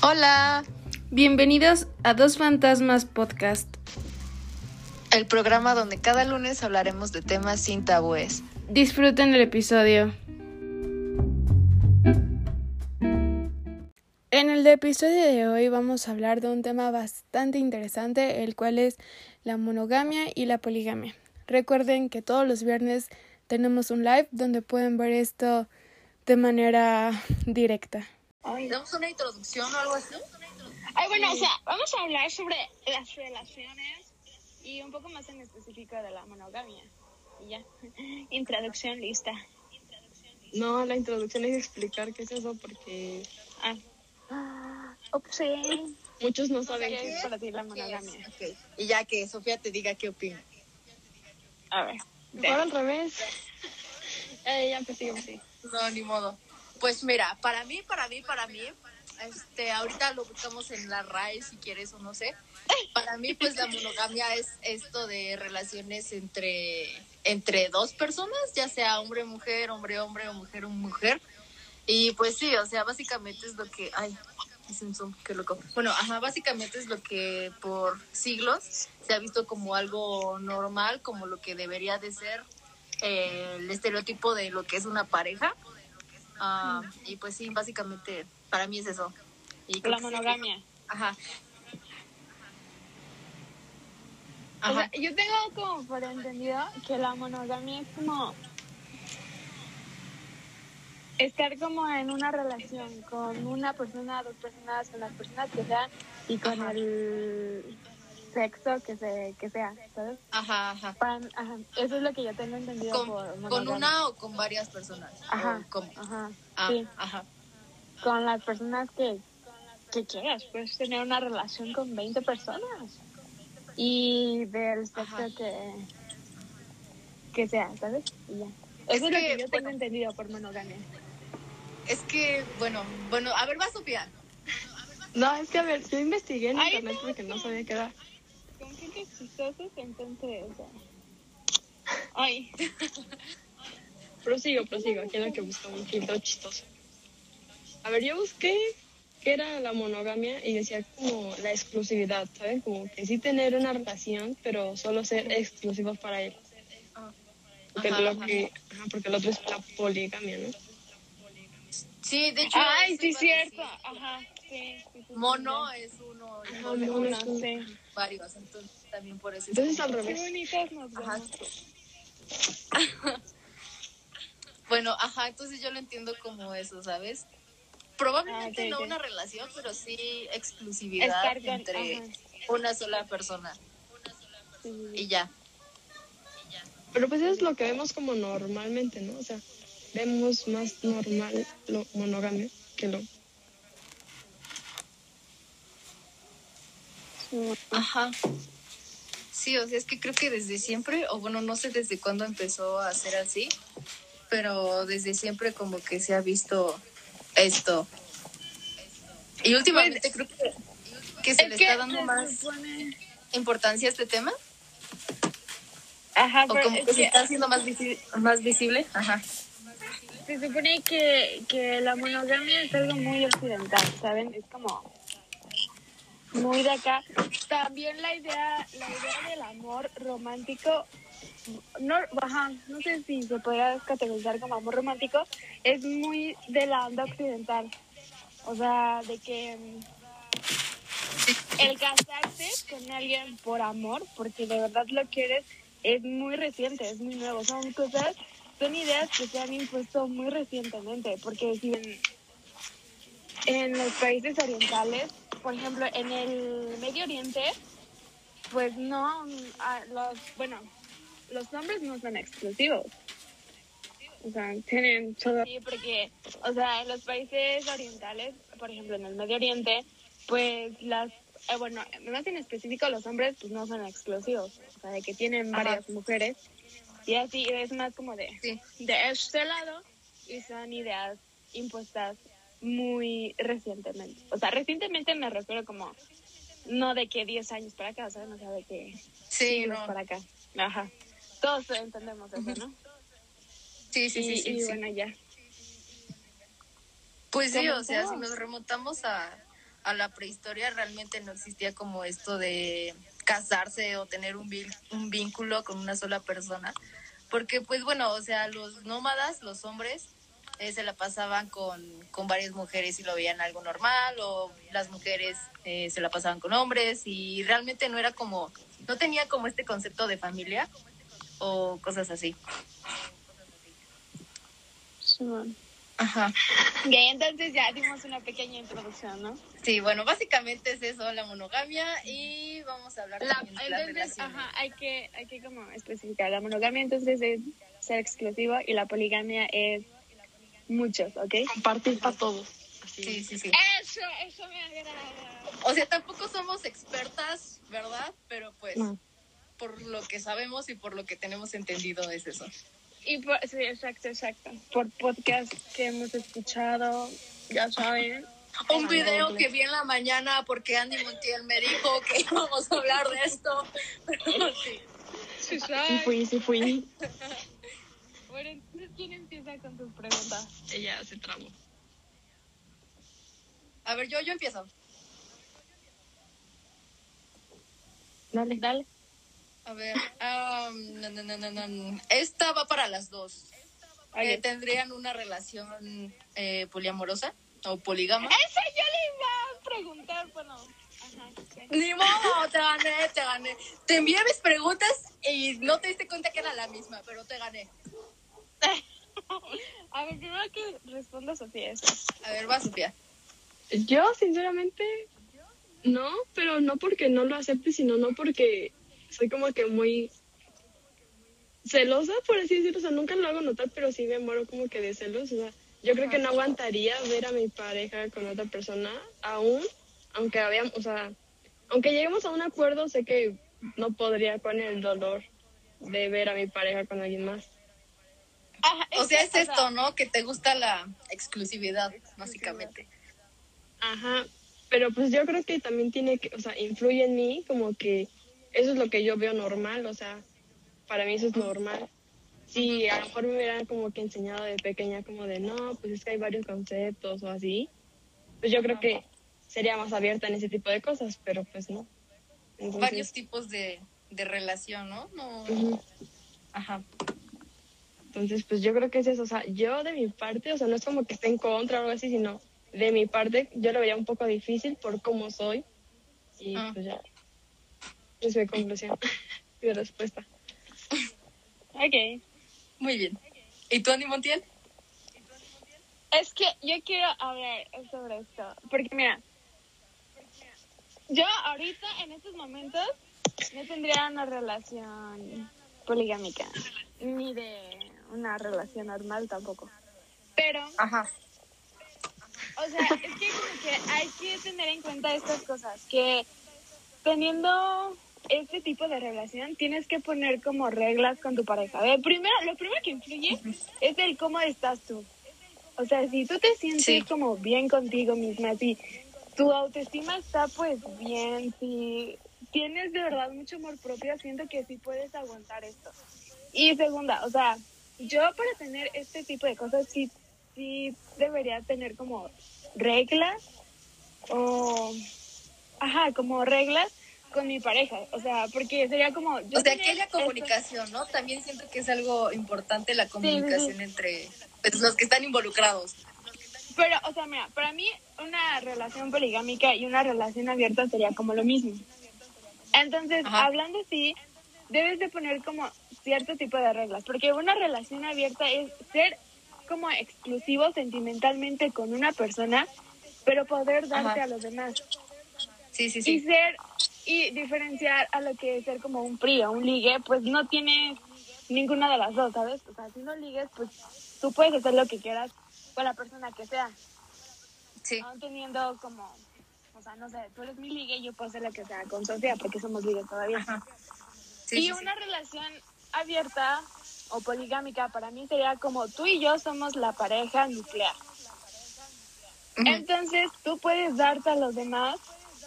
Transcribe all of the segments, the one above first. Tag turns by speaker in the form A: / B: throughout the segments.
A: Hola,
B: Bienvenidos a Dos Fantasmas Podcast.
A: el programa donde cada lunes hablaremos de temas sin tabúes.
B: Disfruten el episodio. En el episodio de hoy vamos a hablar de un tema bastante interesante, el cual es la monogamia y la poligamia. Recuerden que todos los viernes tenemos un live donde pueden ver esto de manera directa.
A: ¿Damos una introducción o algo así?
C: Ay, bueno, o sea, vamos a hablar sobre las relaciones y un poco más en específico de la monogamia. Y ya, introducción lista.
D: No, la introducción es explicar qué es eso porque
C: Ah, ups, sí.
D: muchos no saben
C: ¿Qué es para ti la monogamia?
A: Ok, Y ya que Sofía te diga qué opina.
C: A ver.
D: Mejor al revés. Eh, ya empecé, sí.
A: No, ni modo. Pues mira, para mí, para mí, para mí, este, ahorita lo buscamos en la RAE si quieres o no sé. Para mí, pues la monogamia es esto de relaciones entre, entre dos personas, ya sea hombre, mujer, hombre, hombre o mujer, o mujer. Y pues sí, o sea, básicamente es lo que, ay, es un zoom, qué loco. Bueno, ajá, básicamente es lo que por siglos se ha visto como algo normal, como lo que debería de ser eh, el estereotipo de lo que es una pareja. Ah, y pues sí, básicamente para mí es eso. Y
C: La
A: sí.
C: monogamia.
A: Ajá.
C: O sea, yo tengo como por entendido que la monogamia es como estar como en una relación con una persona, dos personas, con las personas que sean y con
A: Ajá.
C: el sexo que se que sea, ¿sabes?
A: Ajá, ajá.
C: Pan- ajá, Eso es lo que yo tengo entendido
A: Con,
C: por
A: con una o con varias personas.
C: Ajá,
A: ¿O cómo?
C: ajá,
A: Ah,
C: sí.
A: ajá.
C: con las personas que, que quieras. Puedes tener una relación con 20 personas y del sexo
A: Ajá.
C: que, que sea, ¿sabes? Y ya. Eso es, lo
A: que,
C: que yo tengo
A: bueno.
C: entendido por monogamia.
A: Es que, bueno, bueno, a ver, va Sofía.
D: No, es que a ver, yo investigué en internet porque no. sabía qué era.
C: Chistosos, entonces. Ay,
D: Prosigo, prosigo, aquí en lo que busco un filtro chistoso. A ver, yo busqué qué era la monogamia y decía como la exclusividad, ¿saben? Como que sí tener una relación, pero solo ser exclusivos para él. Porque,
A: Ajá,
D: lo que, ajá, porque el otro es la poligamia, ¿no?
A: Sí, de hecho.
C: ay, sí, cierto.
A: decir.
C: Ajá, sí. sí, sí,
A: Mono es uno
D: Ajá, es
C: Uno,
D: un-
C: sí.
A: varios, entonces también por eso. es
D: Entonces al
C: Qué
D: revés.
C: bonitas nos
A: Ajá. Bueno, ajá, entonces yo lo entiendo como eso, ¿sabes? Probablemente
C: Ah,
A: no una relación, pero sí exclusividad
C: Estar con-
A: entre
C: ajá.
A: una sola persona
C: Sí,
A: y ya.
D: Pero pues eso es lo que vemos como normalmente, ¿no? O sea, vemos más normal lo monogamia que lo...
A: Ajá. Sí, o sea, es que creo que desde siempre, o bueno, no sé desde cuándo empezó a ser así, pero desde siempre como que se ha visto esto. Y últimamente creo que, que se le
C: que
A: está dando más
C: supone-
A: importancia a este tema,
C: Ajá,
A: o como
C: es
A: que se
C: que
A: está haciendo más, visi- más visible. Ajá.
C: se supone que, que la monogamia es algo muy occidental, ¿saben? Es como muy de acá. También la idea, la idea del amor romántico, no, ajá, no sé si se podría categorizar como amor romántico, es muy de la onda occidental. O sea, de que mm, el casarse con alguien por amor, porque de verdad lo quieres, es muy reciente, es muy nuevo. Son cosas, son ideas que se han impuesto muy recientemente, porque si en, los países orientales, por ejemplo, en el Medio Oriente, pues no, los, bueno, los hombres no son exclusivos. O sea, tienen todo. Sí, porque, o sea, en los países orientales, por ejemplo, en el Medio Oriente, pues las, eh, bueno, más en específico los hombres, pues no son exclusivos. O sea, de que tienen
A: Ajá.
C: varias mujeres. Y así es más como de,
A: Sí.
C: de este lado. Y son ideas impuestas muy recientemente. O sea, recientemente me refiero como, no de que 10 años para acá. O sea, de que
A: Sí, no.
C: para acá. Ajá. Todos entendemos eso, ¿no?
A: Sí, sí, sí,
C: y,
A: sí.
C: y
A: sí.
C: bueno, ya.
A: Pues sí, o sea, si nos remontamos a, a la prehistoria realmente no existía como esto de casarse o tener un, un vínculo con una sola persona. Porque, pues bueno, o sea, los nómadas, los hombres, eh, se la pasaban con, con varias mujeres y lo veían algo normal, o las mujeres eh, se la pasaban con hombres y realmente no era como, no tenía como este concepto de familia o cosas así. Ajá.
C: Ok, entonces ya dimos una pequeña introducción, ¿no?
A: Sí, bueno, básicamente es eso, la monogamia y vamos a hablar
C: La,
A: también de las
C: entonces,
A: relaciones.
C: ajá, hay que, hay que como especificar. La monogamia entonces es ser exclusivo y la poligamia es muchos, ¿ok?
E: Compartir para todos. Así.
A: Sí, sí, sí.
C: Eso, eso me agrada.
A: O sea, tampoco somos expertas, ¿verdad? Pero pues
E: No.
A: por lo que sabemos y por lo que tenemos entendido es eso.
C: Y por, sí, exacto, exacto. Por podcast que hemos escuchado, ya saben.
A: Un
E: Ah,
A: video
E: no,
A: que vi en la mañana porque Andy Montiel me dijo que íbamos a hablar de esto. Pero sí.
C: Sí,
E: Sí fui, sí fui.
C: ¿quién empieza con tus preguntas?
E: Ella se trabó.
A: A ver, yo, yo empiezo.
E: Dale.
C: Dale.
A: A ver, am, no, no, no, no, no. esta va para las dos. Eh. ¿Tendrían una relación eh, poliamorosa o polígama?
C: Eso yo le iba a preguntar, bueno. Ajá, sí.
A: Ni modo, te gané, te gané. Te envié mis preguntas y no te diste cuenta que era la misma, pero te gané.
C: A ver, primero que responda Sofía eso.
A: A ver, va, Sofía.
E: Yo, sinceramente, no, pero no porque no lo acepte, sino no porque soy como que muy celosa, por así decirlo. O sea, nunca lo hago notar, pero sí me muero como que de celos. O sea, yo creo que no aguantaría ver a mi pareja con otra persona, aún, aunque habíamos, o sea, aunque lleguemos a un acuerdo, sé que no podría con el dolor de ver a mi pareja con alguien más.
C: Ajá,
A: O sea, es esto, ¿no? Que te gusta la exclusividad, básicamente.
E: Ajá, pero pues yo creo que también tiene que, o sea, influye en mí como que eso es lo que yo veo normal, o sea, para mí eso es normal. Si a lo mejor me hubieran como que enseñado de pequeña como de, no, pues es que hay varios conceptos o así, pues yo creo que sería más abierta en ese tipo de cosas, pero pues no. Entonces,
A: Varios tipos de, de relación, ¿no? No. Ajá.
E: Entonces, pues yo creo que es eso, o sea, yo de mi parte, o sea, no es como que esté en contra o algo así, sino de mi parte yo lo vería un poco difícil por cómo soy y
A: Ah.
E: pues ya. Es mi conclusión, mi respuesta.
C: Ok.
A: Muy bien. ¿Y tú, Andy Montiel?
C: Es que yo quiero hablar sobre esto. Porque mira, yo ahorita en estos momentos no tendría una relación poligámica. Ni de una relación normal tampoco. Pero,
A: Ajá.
C: o sea, es que como que hay que tener en cuenta estas cosas. Que teniendo este tipo de relación tienes que poner como reglas con tu pareja. A ver, primero, lo primero que influye es el cómo estás tú. O sea, si tú te sientes
A: Sí.
C: como bien contigo misma, si tu autoestima está pues bien, si tienes de verdad mucho amor propio, siento que sí puedes aguantar esto. Y segunda, o sea, yo para tener este tipo de cosas sí, sí debería tener como reglas o, ajá, como reglas con mi pareja. O sea, porque sería como... yo
A: O sea, que haya
C: esto-
A: comunicación, ¿no? También siento que es algo importante la comunicación entre pues, los que están involucrados.
C: Pero, o sea, mira, para mí una relación poligámica y una relación abierta sería como lo mismo. Entonces,
A: Ajá.
C: hablando así, debes de poner como cierto tipo de reglas, porque una relación abierta es ser como exclusivo sentimentalmente con una persona, pero poder darte
A: Ajá.
C: a los demás.
A: Sí, sí,
C: Y
A: sí.
C: ser, y diferenciar a lo que es ser como un PRI o un ligue, pues no tienes ninguna de las dos, ¿sabes? O sea, si no ligues, pues tú puedes hacer lo que quieras con la persona que sea
A: Sí.
C: aún teniendo como, o sea, no sé, tú eres mi ligue y yo puedo hacer lo que sea con Sofía porque somos ligues todavía.
A: Ajá. Sí,
C: y
A: sí, sí.
C: una relación abierta o poligámica para mí sería como tú y yo somos la pareja nuclear. Entonces tú puedes darte a los demás,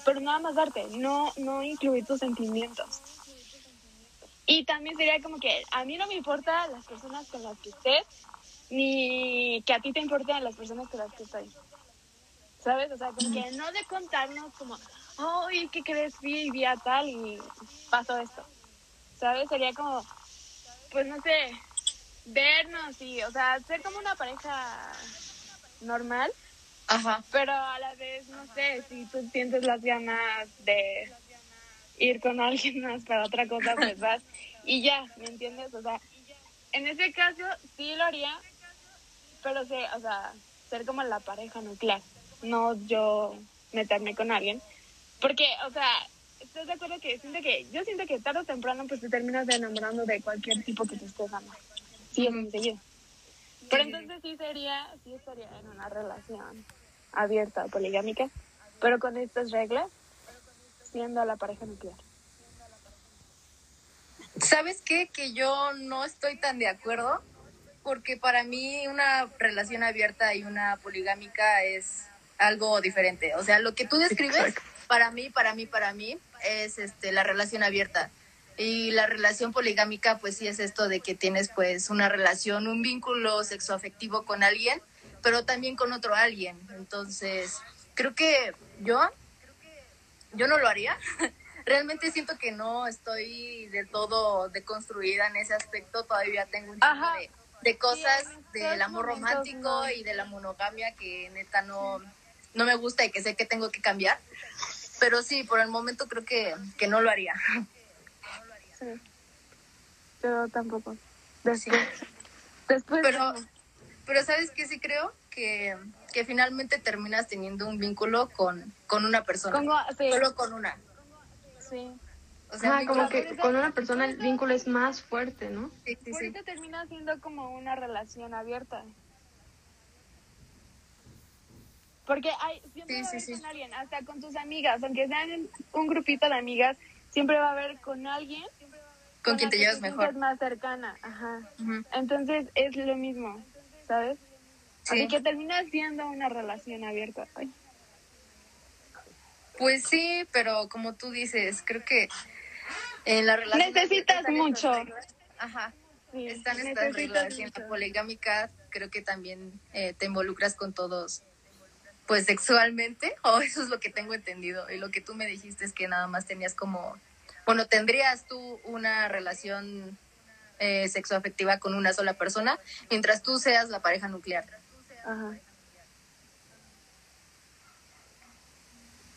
C: pero nada más darte, no, no incluir tus sentimientos. Y también sería como que a mí no me importa las personas con las que estés, ni que a ti te importen las personas con las que estoy. ¿sabes? O sea, como que no de contarnos como, oye, ¿qué crees? Vi y vi a tal y pasó esto, ¿sabes? Sería como, pues no sé, vernos y, o sea, ser como una pareja normal,
A: Ajá.
C: pero a la vez, no sé, si tú sientes las ganas de ir con alguien más para otra cosa, pues vas y ya, ¿me entiendes? O sea, en ese caso sí lo haría, pero sé, o sea, ser como la pareja nuclear, no yo meterme con alguien, porque, o sea, ¿estás de acuerdo que siento que, yo siento que tarde o temprano pues te terminas enamorando de cualquier tipo que te estés amando, sí, es seguido. Pero entonces sí sería, sí estaría en una relación abierta, poligámica, pero con estas reglas, siendo la pareja nuclear.
A: ¿Sabes qué? Que yo no estoy tan de acuerdo, porque para mí una relación abierta y una poligámica es algo diferente. O sea, lo que tú describes, para mí, para mí, para mí, es este la relación abierta. Y la relación poligámica, pues sí es esto de que tienes pues una relación, un vínculo sexoafectivo con alguien, pero también con otro alguien. Entonces, creo que yo, yo no lo haría. Realmente siento que no estoy del todo deconstruida en ese aspecto. Todavía tengo un
C: Ajá.
A: de, de cosas del amor romántico
C: no.
A: y de la monogamia que neta no, no me gusta y que sé que tengo que cambiar. Pero sí, por el momento creo que, que no lo haría.
C: Sí. Yo tampoco. Después. Después.
A: Pero, pero ¿sabes qué? Sí creo que, que finalmente terminas teniendo un vínculo con, con una persona.
C: Como, sí,
A: Solo con una.
C: sí.
A: O sea,
E: Ajá, como que con una persona el vínculo es más fuerte, ¿no?
A: Sí, sí, sí.
C: Ahorita termina siendo como una relación abierta. Porque hay, siempre
A: Sí,
C: va a haber
A: sí.
C: con alguien, hasta con tus amigas, aunque sean un grupito de amigas, siempre va a haber con alguien
A: Con quien te llevas mejor.
C: más cercana, ajá. Entonces es lo mismo, ¿sabes?
A: Sí.
C: Así que termina siendo una relación abierta. Ay.
A: Pues sí, pero como tú dices, creo que en la relación...
C: Necesitas mucho.
A: Ajá, están estas reglas. Y en la poligámica creo que también eh, te involucras con todos, pues sexualmente, o eso es lo que tengo entendido. Y lo que tú me dijiste es que nada más tenías como... Bueno, tendrías tú una relación eh, sexoafectiva con una sola persona, mientras tú seas la pareja nuclear.
C: Ajá.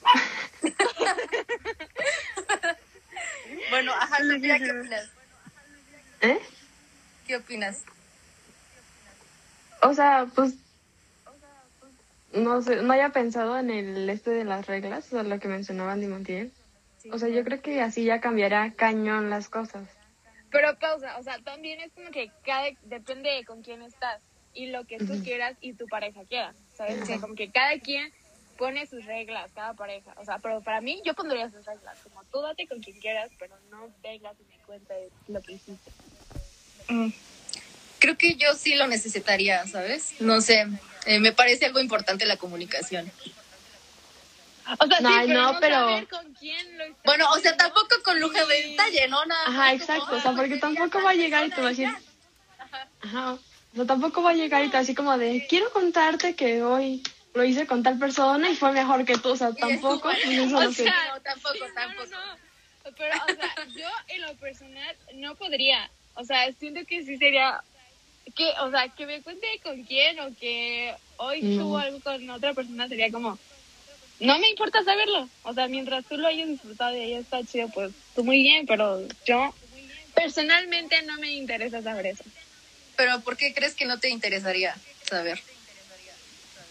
A: Bueno, ajá, ¿qué opinas?
E: ¿Eh?
A: ¿Qué opinas?
E: O sea, pues no sé, no había pensado en el este de las reglas, o sea, lo que mencionaba Andy Montiel. O sea, yo creo que así ya cambiará cañón las cosas.
C: Pero pausa, o sea, también es como que cada, depende de con quién estás y lo que tú quieras y tu pareja quiera, ¿sabes? O sea, como que cada quien pone sus reglas, cada pareja. O sea, pero para mí yo pondría sus reglas, como tú date con quien quieras, pero no vengas y me cuentes lo que hiciste.
A: Mm. Creo que yo sí lo necesitaría, ¿sabes? No sé, eh, me parece algo importante la comunicación.
C: O sea,
E: No,
C: sí, pero
E: no,
C: no,
E: pero-
C: saber con quién lo
A: Bueno, o sea, tampoco con lujo de detalle, ¿no? Nada
E: Ajá,
A: más como,
E: exacto, o
A: ah,
E: sea, porque
A: pues,
E: tampoco va a llegar y te va a decir, ajá, o sea, tampoco va a llegar y te va a decir como de, quiero contarte que hoy lo hice con tal persona y fue mejor que tú, o sea, tampoco, eso
C: O
E: no
C: sea,
A: No, tampoco,
C: sí, no,
A: tampoco.
C: no, no. Pero, o sea, yo en lo personal no podría. O sea, siento que sí sería que, o sea, que me cuente con quién o que hoy tuvo algo con otra persona sería como, no me importa saberlo. O sea, mientras tú lo hayas disfrutado y ahí está chido, pues tú muy bien, pero yo personalmente no me interesa saber eso.
A: Pero ¿por qué crees que no te interesaría saber?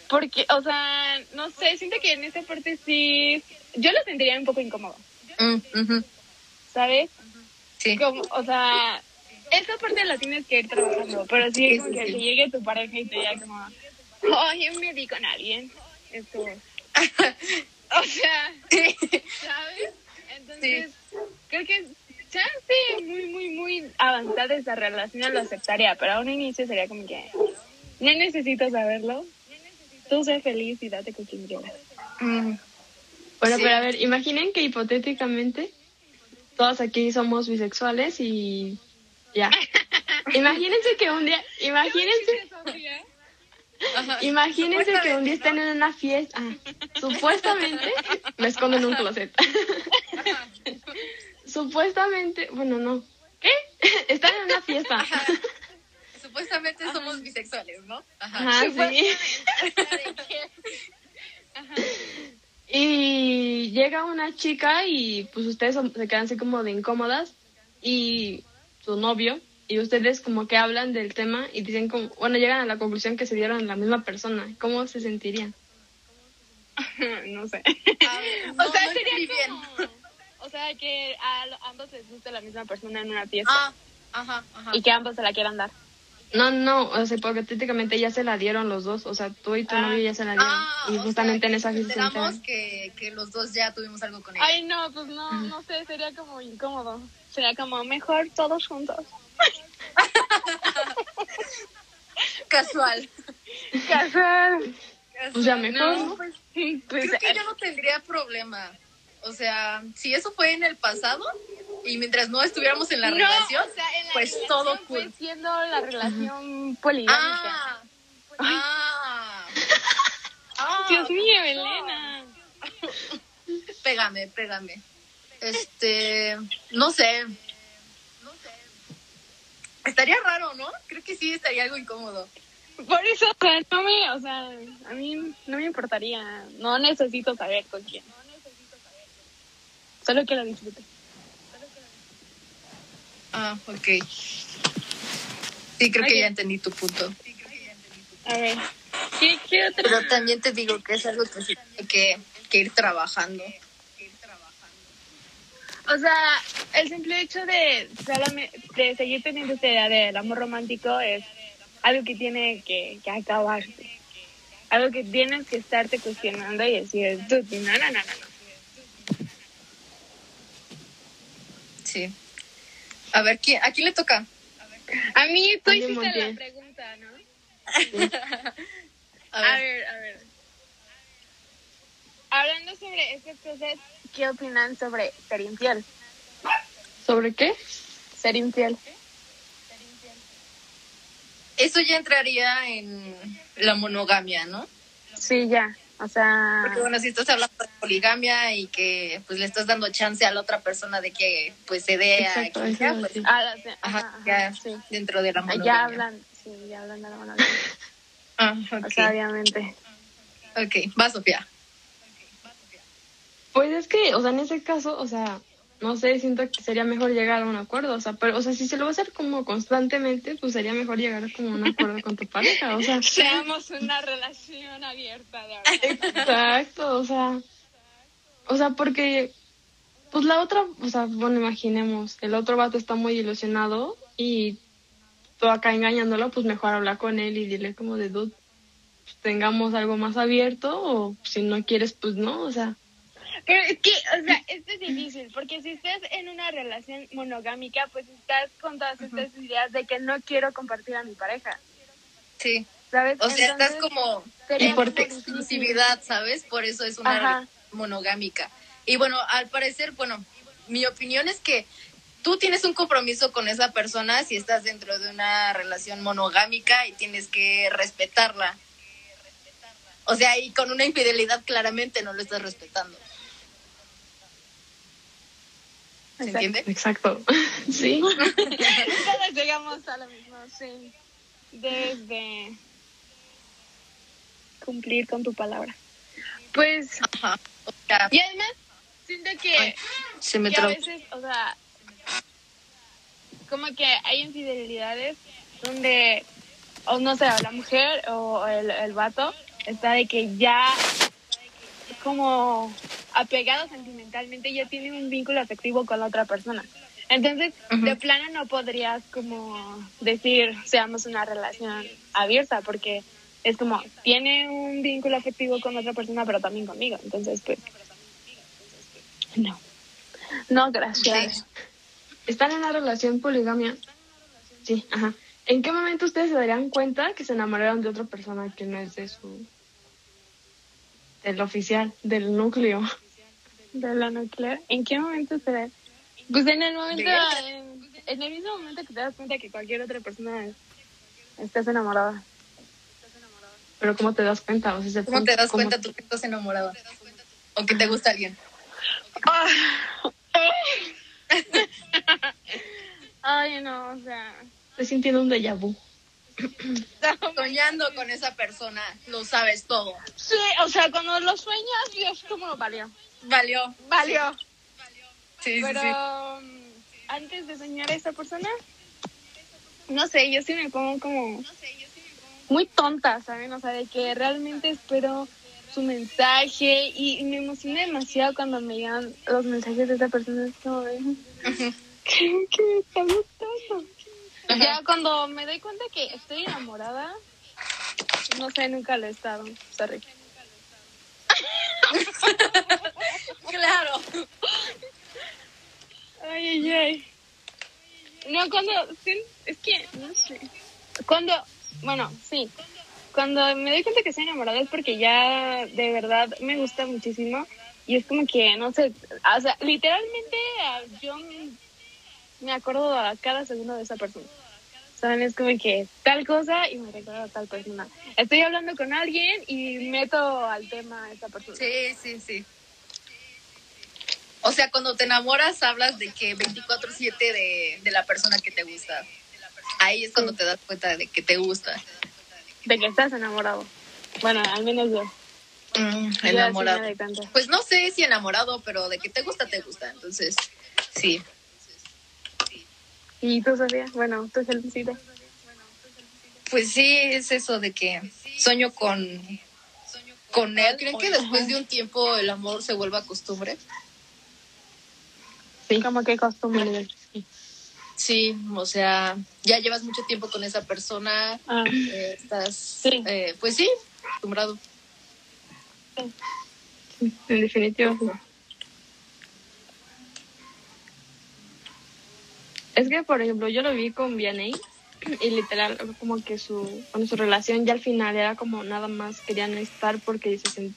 C: Porque, o sea, no sé, siento que en esa parte sí, yo lo sentiría un poco incómodo,
A: Mm,
C: ¿sabes?
A: Sí.
C: como, o sea, esa parte la tienes que ir trabajando, pero sí, como que si llegue tu pareja y te diga como, oye, me di con alguien, es como, o sea. ¿sabes? Entonces, creo que chance muy, muy, muy avanzada esa relación lo aceptaría, pero a un inicio sería como que, no necesito saberlo, tú sé feliz y date con quien quieras.
A: Mm,
E: Bueno,
A: Sí.
E: pero a ver, imaginen que hipotéticamente todos aquí somos bisexuales y ya. imagínense que un día, imagínense. Imagínense que un día están en una fiesta. ah, supuestamente me escondo en un closet. supuestamente, bueno, no. ¿Qué? Están en una fiesta.
A: Supuestamente somos bisexuales, ¿no? Ajá.
E: Ajá, sí. Y llega una chica y pues ustedes se quedan así como de incómodas y su novio y ustedes como que hablan del tema y dicen como, bueno, llegan a la conclusión que se dieron la misma persona. ¿Cómo se sentirían?
C: no sé.
A: Ver, no,
C: o sea,
A: no
C: sería
A: entendí bien.
C: como... O sea, que a ambos les guste la misma persona en una fiesta
A: Ah, ajá, ajá.
C: y que ambos se la quieran dar.
E: No, no, o sea, porque técnicamente ya se la dieron los dos, o sea, tú y tu
C: Ah.
E: novio ya se la dieron.
A: Ah,
E: y
A: o
E: justamente
A: sea,
E: en
A: que
E: esa fiesta
A: que, que los dos ya tuvimos algo con ella.
C: Ay, no, pues no, no sé, sería como incómodo. Sería como mejor todos juntos.
A: Casual.
C: Casual.
E: Pues ya mejor,
A: pues,
C: Pues,
A: creo que yo no tendría problema. O sea, si eso fue en el pasado y mientras no estuviéramos en la
C: no,
A: relación,
C: o sea, en la
A: pues
C: relación
A: todo
C: fue
A: cool.
C: siendo la relación poligámica.
A: Ah, ah, ah,
C: Dios mío, Elena.
A: pégame, pégame. Este, no sé. No sé. Estaría raro, ¿no? Creo que sí estaría algo incómodo.
C: Por eso, o sea, no me, o sea, a mí no me importaría. No necesito saber con quién. Solo que lo disfrute.
A: Ah, ok. Sí, creo
C: Ok.
A: que ya entendí tu punto.
C: A ver, ¿qué, qué?
A: Pero también te digo que es algo que sí hay que, que ir trabajando.
C: O sea, el simple hecho de, de seguir teniendo esta idea del amor romántico es algo que tiene que, que acabarse. Algo que tienes que estarte cuestionando y decir, "Dude, no, no, no, no, no.
A: Sí. A ver, ¿quién, ¿a quién le toca?
C: A mí tú
E: Andy
C: hiciste la pregunta, ¿no?
A: A
C: A
A: ver.
C: ver, a ver. Hablando sobre estas cosas, ¿qué opinan sobre ser infiel?
E: ¿Sobre qué?
C: Ser infiel.
A: Eso ya entraría en la monogamia, ¿no?
C: Sí, ya. O sea,
A: Porque bueno, si estás hablando de poligamia y que pues le estás dando chance a la otra persona de que pues se dé a
E: Exacto,
A: quien
E: eso
A: sea,
E: iba a
A: pues,
E: decir.
C: ah, la- ajá,
A: ajá,
C: ajá,
A: ya
C: sí.
A: dentro de la monogamia.
C: Ya hablan, sí, ya hablan de la monogamia.
A: Ah,
C: O
A: ok.
C: sea, obviamente.
A: ok, va Sofía.
E: Pues es que, o sea, en ese caso, o sea, no sé, siento que sería mejor llegar a un acuerdo, o sea, pero, o sea, si se lo va a hacer como constantemente, pues sería mejor llegar como a un acuerdo con tu pareja, o sea,
C: Seamos una relación abierta de ahora.
E: exacto, o sea, o sea, porque, pues la otra, o sea, bueno, imaginemos, el otro vato está muy ilusionado y tú acá engañándolo, pues mejor hablar con él y dile como de, dude, pues, tengamos algo más abierto o si no quieres, pues no, o sea,
C: Pero es que, o sea, esto es difícil, porque si estás en una relación monogámica, pues estás con todas estas ideas de que no quiero compartir a mi pareja,
A: Sí.
C: ¿sabes?
A: O sea, estás
C: Entonces,
A: como en
C: muy
A: por exclusividad, ¿sabes? Por eso es una
C: Ajá.
A: relación monogámica. Y bueno, al parecer, bueno, mi opinión es que tú tienes un compromiso con esa persona si estás dentro de una relación monogámica y tienes que respetarla. O sea, y con una infidelidad claramente no lo estás respetando. ¿Se
C: Exacto.
A: entiende?
E: exacto, sí.
C: Todos llegamos a lo mismo, sí. Desde cumplir con tu palabra. Pues,
A: Ajá.
C: Y además, siento que,
A: Ay, se me
C: que a veces, o sea, como que hay infidelidades donde, o no sé, la mujer o el, el vato está de que ya como apegado sentimentalmente, ya tiene un vínculo afectivo con la otra persona. Entonces, de plano no podrías como decir, seamos una relación abierta, porque es como, tiene un vínculo afectivo con otra persona, pero también conmigo. Entonces, pues, no. No, gracias.
A: Sí.
E: ¿Están en una relación poligamia? Sí, ajá. ¿En qué momento ustedes se darían cuenta que se enamoraron de otra persona que no es de su... del oficial, del núcleo?
C: De la nuclear. ¿En qué momento se ve? Pues en el momento, en, en el mismo momento que te das cuenta que cualquier otra persona es- estás enamorada.
E: pero ¿cómo te das cuenta? O sea, ese
A: ¿Cómo
E: punto,
A: te das
E: ¿cómo-
A: cuenta tú que estás enamorada? O que te gusta alguien.
C: Ay, no, o sea.
E: Estoy sintiendo un déjà vu.
A: Soñando con esa persona, lo sabes todo.
C: Sí, o sea, cuando lo sueñas, Dios, cómo valió.
A: Valió.
C: Valió.
A: Sí, sí,
C: Pero
A: sí.
C: um, antes de soñar a esa persona, no sé, yo sí me pongo como muy tonta, ¿saben? O sea, de que realmente espero su mensaje y me emociona demasiado cuando me llegan los mensajes de esa persona. Es como ¿qué, qué me está gustando? Ya cuando me doy cuenta que estoy enamorada, no sé, nunca lo he estado. Sorry.
A: Claro.
C: Ay, ay, ay. No, cuando. Es que, no sé. Cuando. Bueno, sí. Cuando me doy cuenta que estoy enamorada es porque ya de verdad me gusta muchísimo. Y es como que, no sé. O sea, literalmente ah, yo me acuerdo a cada segundo de esa persona. ¿Saben? Es como que tal cosa y me recuerdo a tal persona. Estoy hablando con alguien y meto al tema a esa persona.
A: Sí, sí, sí. O sea, cuando te enamoras hablas de que 24/7 de, de la persona que te gusta. Ahí es cuando te das cuenta de que te gusta.
C: De que estás enamorado. Bueno, al menos yo.
A: Mm, enamorado. Pues no sé si enamorado, pero de que te gusta, te gusta. Entonces, sí.
C: ¿Y tú, Sofía? Bueno, tú, Felicita.
A: Pues sí, es eso de que sueño con, con él. ¿Creen que después de un tiempo el amor se vuelva costumbre?
C: Sí. Como que costumbre.
A: Sí, o sea, ya llevas mucho tiempo con esa persona,
C: Ah,
A: eh, estás,
C: Sí.
A: eh, pues sí, acostumbrado.
E: En definitiva. Es que, por ejemplo, yo lo vi con Vianney y literal, como que su, bueno, su relación ya al final era como nada más querían estar porque se sent-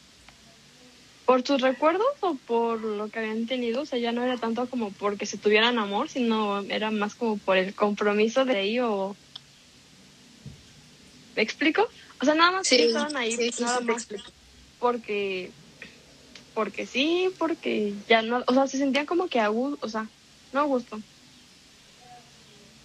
E: por sus recuerdos o por lo que habían tenido, o sea, ya no era tanto como porque se tuvieran amor, sino era más como por el compromiso de ahí o... ¿Me explico? O sea, nada más
A: Sí,
E: que estaban ahí,
A: sí, sí,
E: nada más porque porque sí, porque ya no, o sea, se sentían como que a gusto, o sea, no a gusto.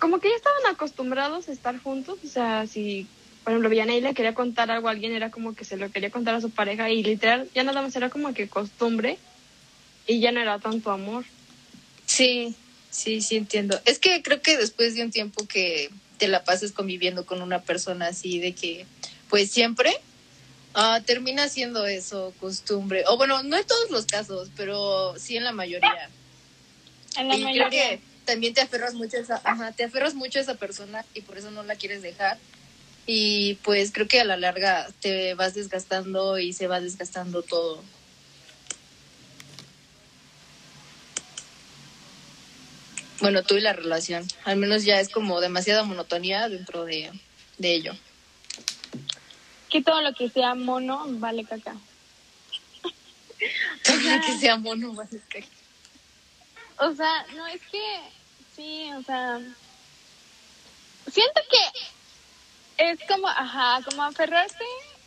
E: Como que ya estaban acostumbrados a estar juntos, o sea, si, por ejemplo, Vianney le quería contar algo a alguien, era como que se lo quería contar a su pareja y literal, ya nada más era como que costumbre y ya no era tanto amor.
A: Sí, sí, sí entiendo. Es que creo que después de un tiempo que te la pases conviviendo con una persona así de que, pues siempre, ah, termina siendo eso costumbre. O bueno, no en todos los casos, pero sí en la mayoría.
C: en la
A: y creo
C: mayoría.
A: que también te aferras mucho a esa, ajá, te aferras mucho a esa persona y por eso no la quieres dejar. Y pues creo que a la larga te vas desgastando y se va desgastando todo. Bueno, tú y la relación. Al menos ya es como demasiada monotonía dentro de, de ello.
C: Que todo lo que sea mono vale caca.
A: que sea mono, vale, que-
C: O sea, no es que. Sí, o sea. Siento que es como, ajá, como aferrarse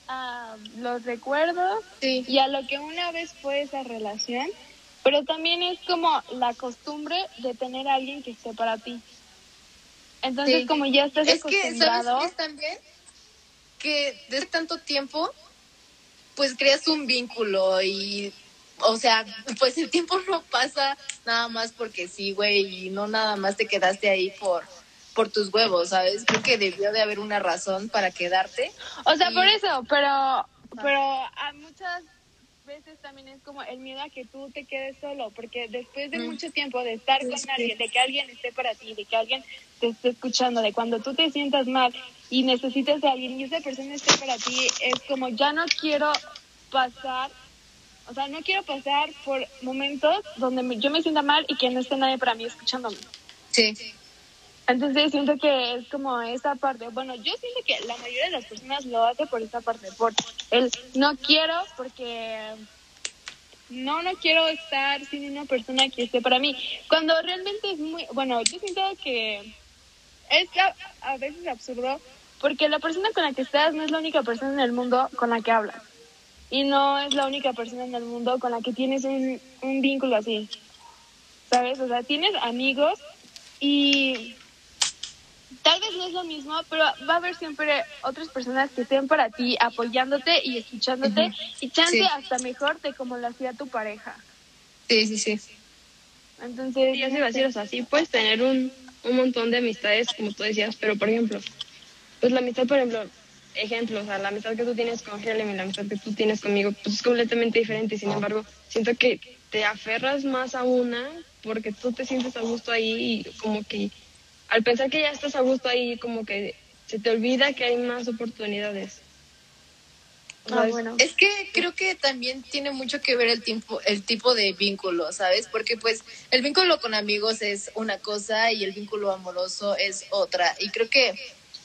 C: a los recuerdos
A: Sí.
C: y a lo que una vez fue esa relación, pero también es como la costumbre de tener a alguien que esté para ti. Entonces,
A: Sí.
C: como ya estás
A: Es que,
C: acostumbrado,
A: ¿sabes? Es también que desde tanto tiempo, pues creas un vínculo y, o sea, pues el tiempo no pasa nada más porque sí, güey, y no nada más te quedaste ahí por por tus huevos, ¿sabes? Creo que debió de haber una razón para quedarte.
C: o sea,
A: y-
C: por eso, pero, pero a muchas veces también es como el miedo a que tú te quedes solo, porque después de
A: Mm.
C: mucho tiempo de estar
A: Sí,
C: con
A: sí.
C: alguien, de que alguien esté para ti, de que alguien te esté escuchando, de cuando tú te sientas mal y necesitas de alguien y esa persona esté para ti, es como ya no quiero pasar, o sea, no quiero pasar por momentos donde me- yo me sienta mal y que no esté nadie para mí escuchándome.
A: Sí.
C: Entonces siento que es como esa parte. Bueno, yo siento que la mayoría de las personas lo hace por esa parte, por el no quiero porque no, no quiero estar sin una persona que esté para mí. Cuando realmente es muy, bueno, yo siento que es a, a veces absurdo porque la persona con la que estás no es la única persona en el mundo con la que hablas. Y no es la única persona en el mundo con la que tienes un, un vínculo así. ¿Sabes? O sea, tienes amigos y tal vez no es lo mismo, pero va a haber siempre otras personas que estén para ti, apoyándote y escuchándote, y chance
A: Sí.
C: hasta mejor de como lo hacía tu pareja.
A: Sí, sí, sí.
C: Entonces,
E: Sí, yo te iba a decir, o sea, sí puedes tener un, un montón de amistades, como tú decías, pero por ejemplo, pues la amistad, por ejemplo, ejemplo, o sea, la amistad que tú tienes con Helen y la amistad que tú tienes conmigo, pues es completamente diferente. Sin embargo, siento que te aferras más a una porque tú te sientes a gusto ahí y como que al pensar que ya estás a gusto ahí, como que se te olvida que hay más oportunidades.
C: ah, bueno.
A: Es que creo que también tiene mucho que ver el tiempo, el tipo de vínculo, ¿sabes? Porque pues el vínculo con amigos es una cosa y el vínculo amoroso es otra. Y creo que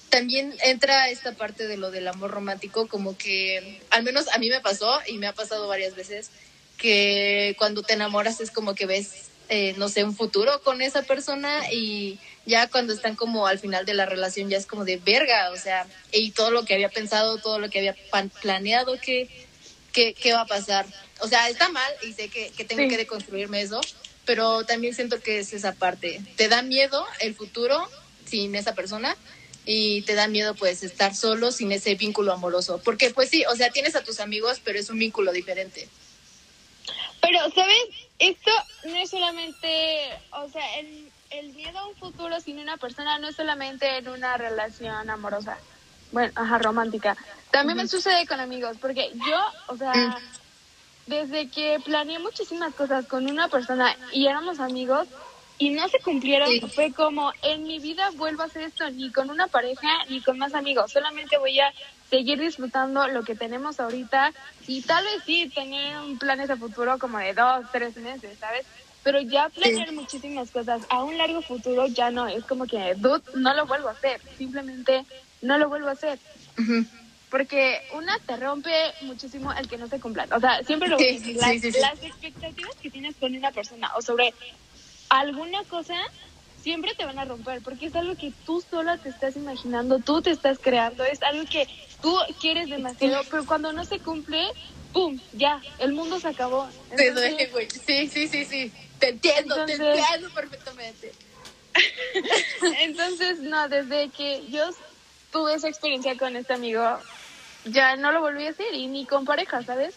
A: también entra esta parte de lo del amor romántico, como que al menos a mí me pasó y me ha pasado varias veces que cuando te enamoras es como que ves, eh, no sé, un futuro con esa persona y ya cuando están como al final de la relación ya es como de verga, o sea, y todo lo que había pensado, todo lo que había planeado que, que, que va a pasar. O sea, está mal y sé que, que tengo
C: Sí.
A: que deconstruirme eso, pero también siento que es esa parte. Te da miedo el futuro sin esa persona y te da miedo pues estar solo sin ese vínculo amoroso. Porque pues sí, o sea, tienes a tus amigos, pero es un vínculo diferente.
C: Pero, ¿sabes? Esto no es solamente, o sea, el, el miedo a un futuro sin una persona no es solamente en una relación amorosa. Bueno, ajá, romántica. También me sucede con amigos, porque yo, o sea, desde que planeé muchísimas cosas con una persona y éramos amigos y no se cumplieron,
A: Sí.
C: fue como, en mi vida vuelvo a hacer esto ni con una pareja ni con más amigos, solamente voy a seguir disfrutando lo que tenemos ahorita y tal vez sí tener un planes a futuro como de dos, tres meses, ¿sabes? Pero ya planear muchísimas cosas a un largo futuro ya no, es como que, dude, no lo vuelvo a hacer, simplemente no lo vuelvo a hacer. Porque una te rompe muchísimo el que no se cumplan. O sea, siempre lo
A: Sí, sí,
C: las,
A: sí, sí, sí.
C: las expectativas que tienes con una persona o sobre alguna cosa siempre te van a romper porque es algo que tú sola te estás imaginando, tú te estás creando, es algo que tú quieres demasiado, pero cuando no se cumple, ¡pum! Ya, el mundo se acabó.
A: Te duele, güey. Sí, sí, sí, sí. Te entiendo, te entiendo perfectamente.
C: Entonces, no, desde que yo tuve esa experiencia con este amigo, ya no lo volví a hacer y ni con pareja, ¿sabes?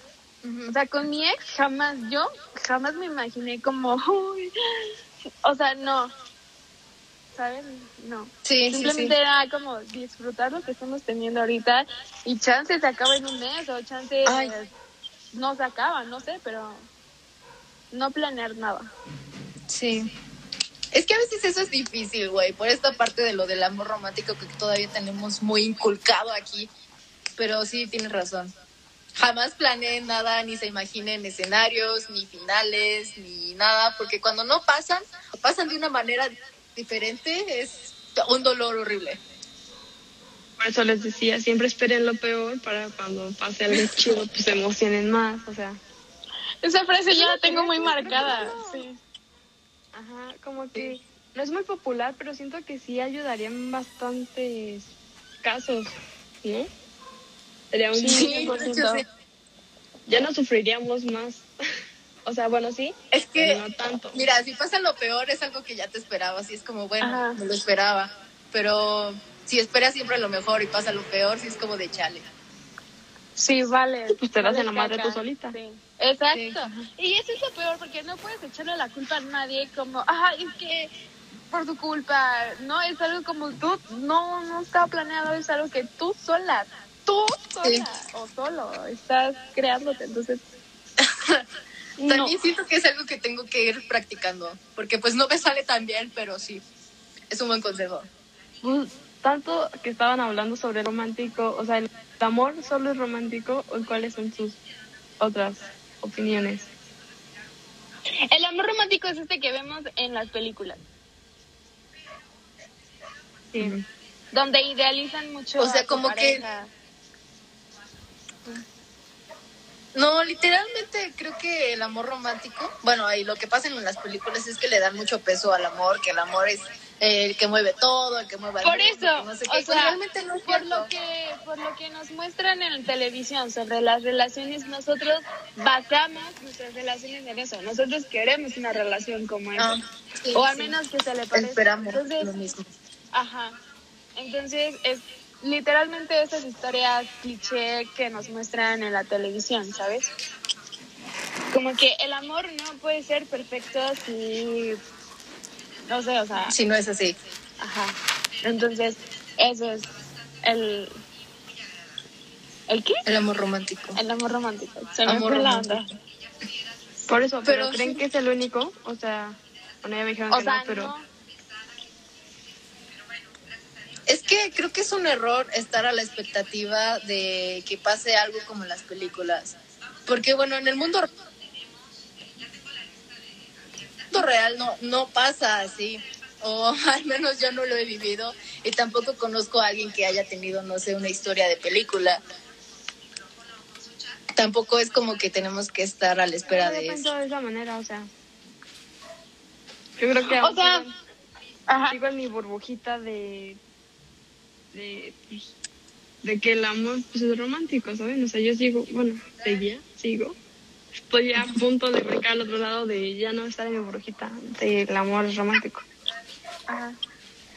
C: O sea, con mi ex jamás, yo jamás me imaginé como, uy, o sea, no, ¿sabes? No.
A: Sí,
C: Simplemente
A: sí.
C: era como disfrutar lo que estamos teniendo ahorita y chance se acaba en un mes o chance eh, no se acaba, no sé, pero no planear nada.
A: Sí. Es que a veces eso es difícil, güey, por esta parte de lo del amor romántico que todavía tenemos muy inculcado aquí. Pero sí, tienes razón. Jamás planeen nada, ni se imaginen escenarios, ni finales, ni nada, porque cuando no pasan, o pasan de una manera diferente, es un dolor horrible.
E: Por eso les decía, siempre esperen lo peor para cuando pase algo chido, pues se emocionen más, o sea.
C: Esa frase ya la tengo muy marcada. Sí.
E: Ajá, como que no es muy popular, pero siento que sí ayudaría en bastantes casos, ¿no? Sería un...
C: Sí.
A: Sí,
C: 100%.
A: de hecho, sí.
E: Ya no sufriríamos más. o sea, bueno, sí,
A: Es que,
E: pero no tanto.
A: mira, si pasa lo peor es algo que ya te esperabas y es como, bueno,
C: Ajá.
A: me lo esperaba. Pero si esperas siempre lo mejor y pasa lo peor, sí es como de chale.
C: Sí, vale.
E: Pues te das en la madre tú solita.
C: Sí. Exacto. Y eso es lo peor, porque no puedes echarle la culpa a nadie como, ah, es que por tu culpa. No, es algo como tú, no, no estaba planeado, es algo que tú sola, tú sola
A: Sí.
C: o solo estás creándote. Entonces, no.
A: También siento que es algo que tengo que ir practicando, porque pues no me sale tan bien, pero sí, es un buen consejo.
E: Pues, tanto que estaban hablando sobre romántico, o sea, el amor solo es romántico, o cuáles son sus otras opiniones.
C: El amor romántico es este que vemos en las películas,
E: Sí.
C: donde idealizan mucho.
A: O sea,
C: a su
A: como que-
C: pareja.
A: No, literalmente creo que el amor romántico, bueno, ahí lo que pasa en las películas es que le dan mucho peso al amor, que el amor es, el que mueve todo, el que mueve el
C: Por
A: mundo,
C: eso,
A: no sé
C: o sea,
A: realmente no es
C: por
A: cierto.
C: lo que por lo que nos muestran en televisión sobre las relaciones, nosotros basamos nuestras relaciones en eso. Nosotros queremos una relación como esa.
A: Ah, sí,
C: o al
A: sí.
C: menos que se le parezca.
A: Esperamos
C: Entonces,
A: lo mismo.
C: Ajá. Entonces, es literalmente esas historias cliché que nos muestran en la televisión, ¿sabes? Como que el amor no puede ser perfecto si. No sé, o sea.
A: Si no es así.
C: Ajá. Entonces, eso es el. ¿El qué?
A: El amor romántico.
C: El amor romántico. Se me
A: Amor
C: fue la
A: romántico.
C: onda.
E: Por eso, pero,
A: Pero-
E: ¿creen que es el único? O sea, bueno, ya me dijeron
C: O
E: que
C: sea,
E: no, pero...
C: no.
A: Es que creo que es un error estar a la expectativa de que pase algo como en las películas. Porque bueno, en el mundo, mundo real no, no pasa así. O al menos yo no lo he vivido. Y tampoco conozco a alguien que haya tenido, no sé, una historia de película. Tampoco es como que tenemos que estar a la espera
E: No
A: de eso.
E: de esa manera, o sea... Yo creo que
C: O sea, Ajá.
E: sigo en mi burbujita de... de pues,
D: de que el amor pues, es romántico, ¿saben? O sea, yo sigo, bueno, seguía, sigo. Estoy a punto de brincar al otro lado de ya no estar en mi burbujita del amor romántico.
C: Ajá.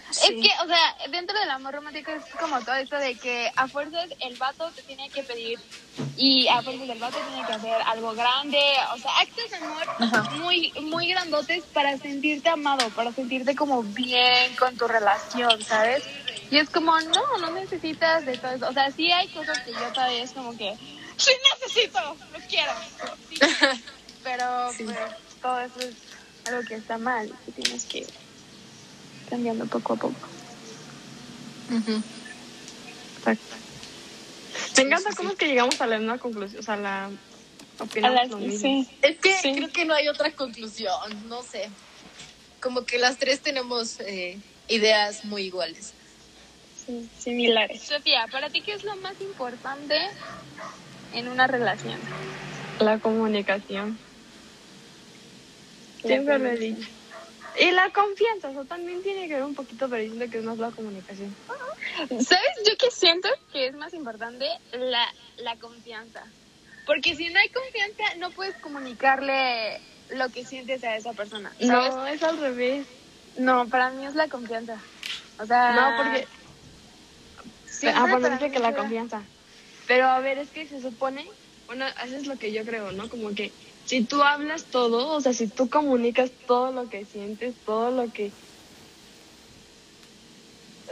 C: Es que, o sea, dentro del amor romántico es como todo esto de que a fuerzas el vato te tiene que pedir y a fuerzas el vato tiene que hacer algo grande, o sea, actos de amor
A: Ajá.
C: muy muy grandotes para sentirte amado, para sentirte como bien con tu relación, ¿sabes? Y es como, no, no necesitas de todo eso. O sea, sí hay cosas que yo todavía es como que, sí necesito, lo quiero. sí. Pero
A: Sí.
C: pues todo eso es algo que está mal, que tienes que ir cambiando poco a poco.
E: Exacto. Me encanta cómo es que llegamos a la misma conclusión, o sea, la
C: sí.
A: Es que
C: Sí.
A: creo que no hay otra conclusión, no sé. Como que las tres tenemos eh, ideas muy iguales.
C: Similares. Sofía, ¿para ti qué es lo más importante en una relación?
E: La comunicación. Siempre lo he dicho. Y la confianza, o sea, también tiene que ver un poquito, pero diciendo que es más la comunicación.
C: ¿Sabes? Yo que siento que es más importante la, la confianza. Porque si no hay confianza, no puedes comunicarle lo que sientes a esa persona. ¿Sabes?
E: No, es al revés.
C: No, para mí es la confianza. O sea,
E: No, porque...
C: siempre
E: ah, dice
C: mí
E: que la confianza. Pero a ver, es que se supone...
D: Bueno, eso es lo que yo creo, ¿no? Como que si tú hablas todo,
E: O sea, si tú comunicas todo lo que sientes, todo lo que...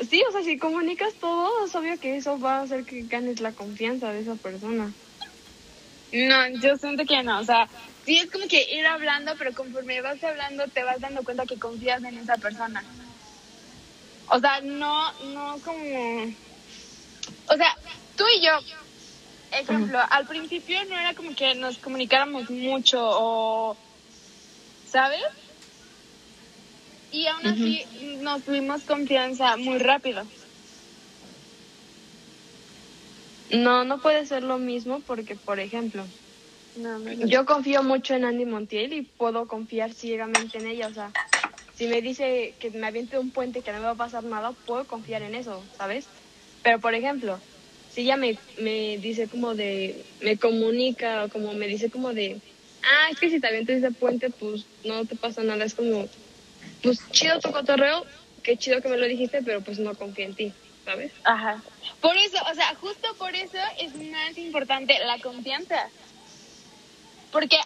E: Sí, o sea, si comunicas todo, es obvio que eso va a hacer que ganes la confianza de esa persona.
C: No, yo siento que no. O sea, sí es como que ir hablando, pero conforme vas hablando te vas dando cuenta que confías en esa persona. O sea, no, no como... O sea, tú y yo, ejemplo, al principio no era como que nos comunicáramos mucho o... ¿Sabes? Y aún así nos tuvimos confianza muy rápido.
E: No, no puede ser lo mismo porque, por ejemplo,
C: No, no,
E: yo confío mucho en Andy Montiel y puedo confiar ciegamente en ella. O sea, si me dice que me aviente un puente que no me va a pasar nada, puedo confiar en eso, ¿sabes? Pero, por ejemplo, si ella me, me dice como de, me comunica o como me dice como de, ah, es que si te avientas ese puente, pues no te pasa nada. Es como, pues chido tu cotorreo, qué chido que me lo dijiste, pero pues no confío en ti, ¿sabes?
C: Ajá. Por eso, o sea, justo por eso es más importante la confianza. Porque,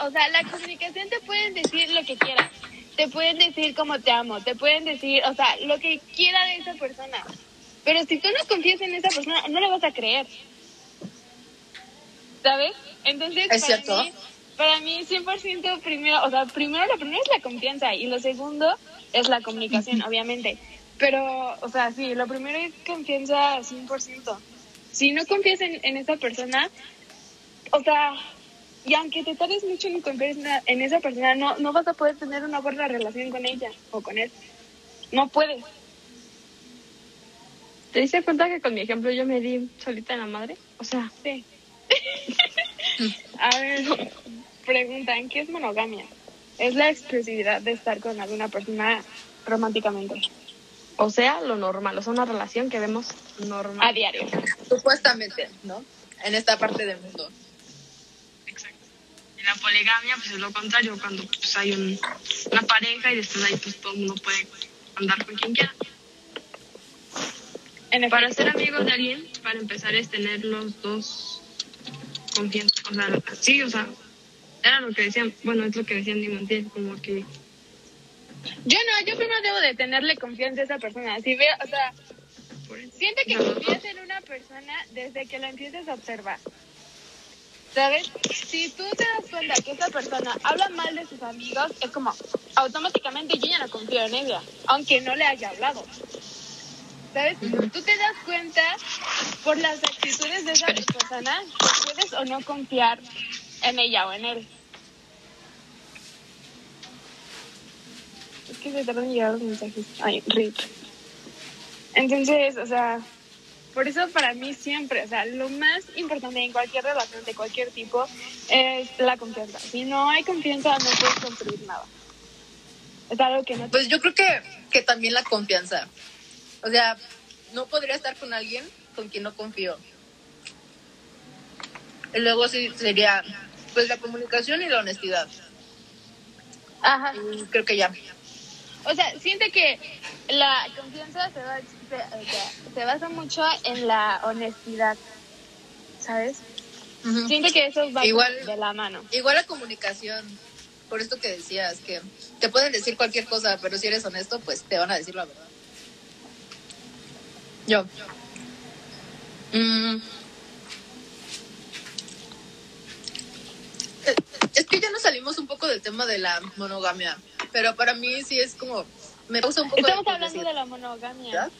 C: o sea, la comunicación te pueden decir lo que quieran. Te pueden decir cómo te amo. Te pueden decir, o sea, lo que quiera de esa persona. Pero si tú no confías en esa persona, no le vas a creer. ¿Sabes? Entonces,
A: Es
C: para
A: cierto.
C: mí, para mí 100% primero, o sea, primero lo primero es la confianza y lo segundo es la comunicación, obviamente. Pero, o sea, sí, lo primero es confianza 100%. Si no confías en, en esa persona, o sea, y aunque te tardes mucho en confiar en esa persona, no, no vas a poder tener una buena relación con ella o con él. No puedes.
E: ¿Te diste cuenta que con mi ejemplo yo me di solita en la madre? O sea,
C: Sí. A ver, preguntan, ¿qué es monogamia? Es la exclusividad de estar con alguna persona románticamente.
F: O sea, lo normal, o sea, una relación que vemos normal.
C: A diario.
A: Supuestamente, ¿no? En esta parte del mundo.
E: Exacto. Y la poligamia, pues es lo contrario, cuando pues, hay un- una pareja y después ahí pues todo el mundo puede andar con quien quiera.
C: En
E: Para ser amigos de alguien, para empezar es tener los dos confianza. O sea, sí, o sea, era lo que decían, bueno, es lo que decían Di Montiel, como que
C: Yo no, yo primero debo de tenerle confianza a esa persona. Si veo, o sea, siente que confías en una persona desde que la empieces a observar. ¿Sabes? Si tú te das cuenta que esa persona habla mal de sus amigos, es como automáticamente yo ya no confío en ella, aunque no le haya hablado. ¿Sabes? Tú te das cuenta por las actitudes de esa persona que puedes o no confiar en ella o en él. Es que se tardan en llegar los mensajes. Ay, rip. Entonces, o sea, por eso para mí siempre, o sea, lo más importante en cualquier relación de cualquier tipo es la confianza. Si no hay confianza, no puedes construir nada. Es algo que no
A: Pues yo creo que, que también la confianza. O sea, no podría estar con alguien con quien no confío. Y luego sí sería, pues la comunicación y la honestidad.
C: Ajá.
A: Y creo que ya.
C: O sea, siente que la confianza se, va- se, basa mucho en la honestidad, ¿sabes? Siente que eso va
A: Igual-
C: de la mano.
A: Igual la comunicación, por esto que decías, que te pueden decir cualquier cosa, pero si eres honesto, pues te van a decir la verdad. Yo. Mm. Eh, Es que ya nos salimos un poco del tema de la monogamia, pero para mí sí es como, me causa un poco
C: Estamos
A: de
C: hablando de la monogamia,
A: ¿Ya?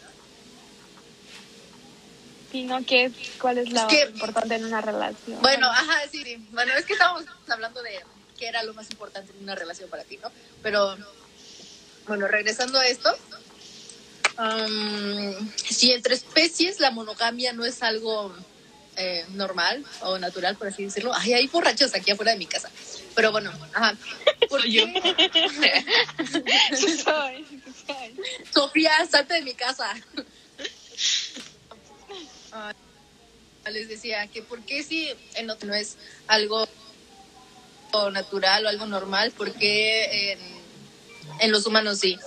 C: sino que cuál es la
A: Es que-
C: importante en una relación.
A: Bueno, ajá, sí, sí. Bueno, es que estábamos hablando de qué era lo más importante en una relación para ti, ¿no? Pero, bueno, regresando a esto, am, si entre especies la monogamia no es algo eh, normal o natural, por así decirlo, ay, hay borrachos aquí afuera de mi casa. Pero bueno, ajá. ¿Por
E: Soy yo.
C: soy, soy.
A: Sofía, salte de mi casa. Ah, les decía que por qué si en otro no es algo natural o algo normal, por qué en, en los humanos sí.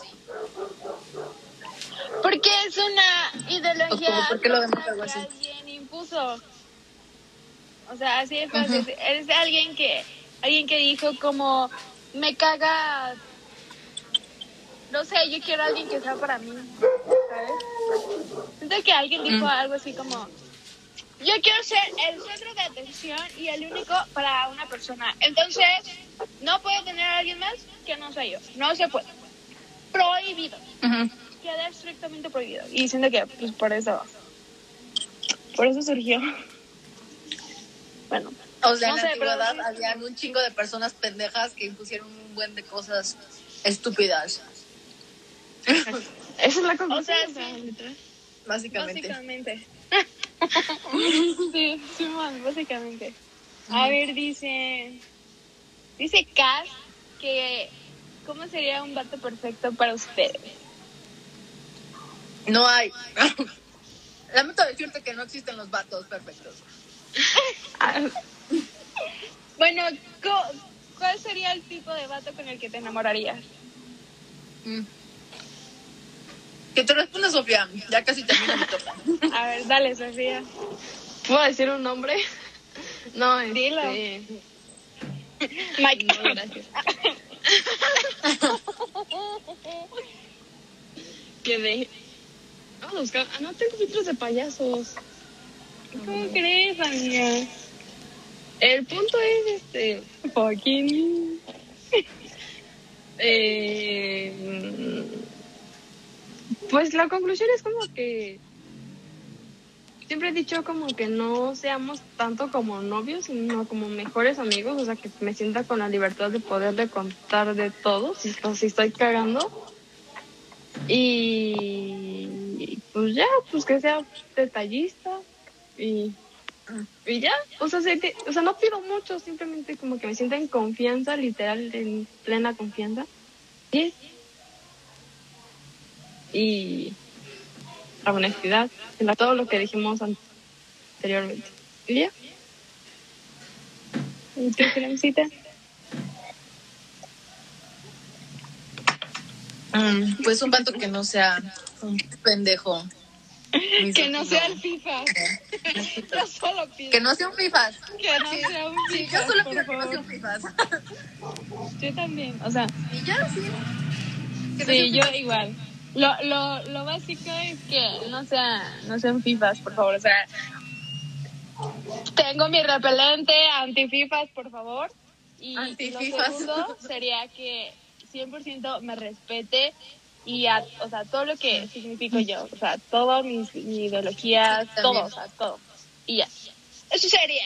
C: Porque es una ideología
A: como, ¿por qué lo vemos
C: social
A: algo así?
C: que alguien impuso. O sea, así es fácil. Es alguien que, alguien que dijo como, me caga, no sé, yo quiero a alguien que sea para mí, ¿sabes? Siento que alguien dijo algo así como, yo quiero ser el centro de atención y el único para una persona. Entonces, no puedo tener a alguien más que no sea yo. No se puede. Prohibido queda estrictamente prohibido. Y siento que, pues, por eso. Por eso surgió. Bueno,
A: O sea,
C: No
A: en la
C: sé, pero
A: antigüedad
C: sí.
A: habían un chingo de personas pendejas que impusieron un buen de cosas estúpidas,
F: Esa es la conclusión. o sea,
C: sí,
A: básicamente.
C: básicamente. sí, sí, man, básicamente. A ver, dice. Dice Cass que. ¿Cómo sería un vato perfecto para ustedes?
A: No hay. Lamento decirte que no existen los vatos perfectos.
C: Bueno, co- ¿cuál sería el tipo de vato con el que te enamorarías?
A: Mm. Que te responda Sofía, ya casi termina mi topa.
C: A ver, dale, Sofía.
F: ¿Puedo decir un nombre? No, este,
C: Dilo. Mike.
F: No, gracias.
E: Que de... Vamos a buscar... Ah, no tengo filtros de payasos.
C: ¿Cómo crees, amiga?
E: El punto es este...
C: Fucking.
E: Eh, pues la conclusión es como que siempre he dicho como que no seamos tanto como novios, sino como mejores amigos, o sea, que me sienta con la libertad de poderle contar de todo, si, si estoy cagando. Y pues ya, pues que sea detallista y, y ya, o sea, sé o sea, no pido mucho, simplemente como que me sienta en confianza, literal, en plena confianza. Y
C: y la honestidad, en todo lo que dijimos anteriormente. ¿Y ya? ¿Y?
A: Mm, pues un vato que no sea un pendejo.
G: Que no sea el. FIFA. Yo solo pido.
A: Que no sea un fifas.
G: Que no sea un
A: sí,
G: FIFA.
A: yo solo pido que no sea un fifas.
C: Yo también, o sea,
A: Y ya, sí. Que
C: sí, yo igual. Lo, lo, lo básico es que no sea, no sean FIFAs, por favor. O sea, tengo mi repelente anti-FIFAs, por favor. Y lo
A: Anti-fifas.
C: segundo sería que 100% me respete y a, o sea, todo lo que significo yo, o sea, todo mis, mi ideología, todo, o sea, todo. Y ya. Eso sería.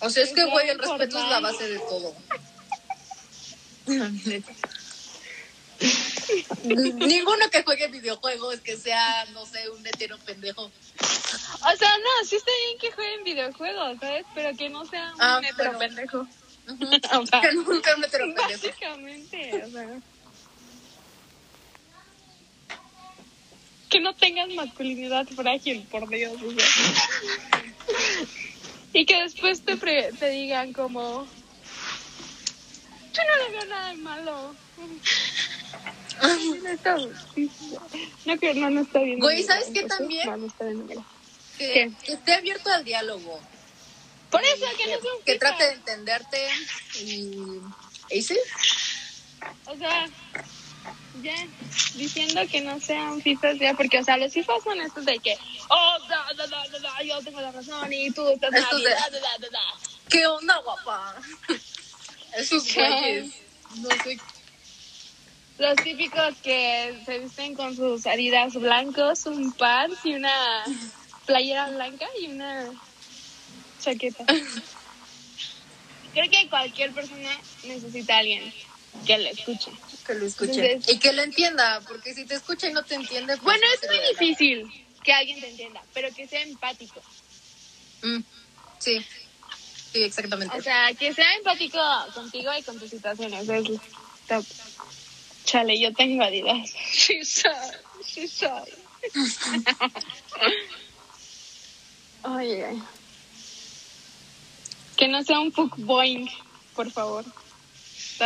A: O sea, es que, güey, el respeto es la base de todo. Ninguno que juegue videojuegos que sea, no sé, un hetero pendejo.
C: O sea, no, sí está bien que jueguen videojuegos, ¿sabes? Pero que no sea un
A: Ah,
C: hetero
A: pero-
C: pendejo.
A: Ujú.
C: O sea,
A: Que nunca un hetero pendejo.
C: Básicamente, o sea. Que no tengas masculinidad frágil, por Dios. o sea. Y que después te, pre- te digan como... Yo no le veo nada de malo. No, está- no, que no, no está bien.
A: Güey, ¿sabes qué también?
C: No, no está bien. mira.
A: Que,
C: ¿Qué?
A: que esté abierto al diálogo.
C: Por eso, que no sea un
A: que trate de entenderte y... ¿Y sí?
C: O sea, ya diciendo que no sean FIFAs ya, porque, o sea, los FIFAs son estos de que, oh, da, da, da, da, da, yo tengo la razón y tú estás mal,
A: de-
C: da, da, da, da, da.
A: ¿Qué onda, guapa? Esos güeyes. No sé.
C: Los típicos que se visten con sus adidas blancos, un pants y una playera blanca y una chaqueta. Creo que cualquier persona necesita a alguien que le escuche.
A: Que lo escuche.
C: Entonces-
A: y que lo entienda, porque si te escucha y no te entiende... pues
C: Bueno,
A: no
C: es muy difícil que alguien te entienda, pero que sea empático.
A: Mm, sí. Sí, exactamente.
C: O sea, que sea empático contigo y con tus situaciones. Es top. Chale, yo tengo Adidas. Sí soy, sí soy. Oye. Que no sea un fuckboing, por favor.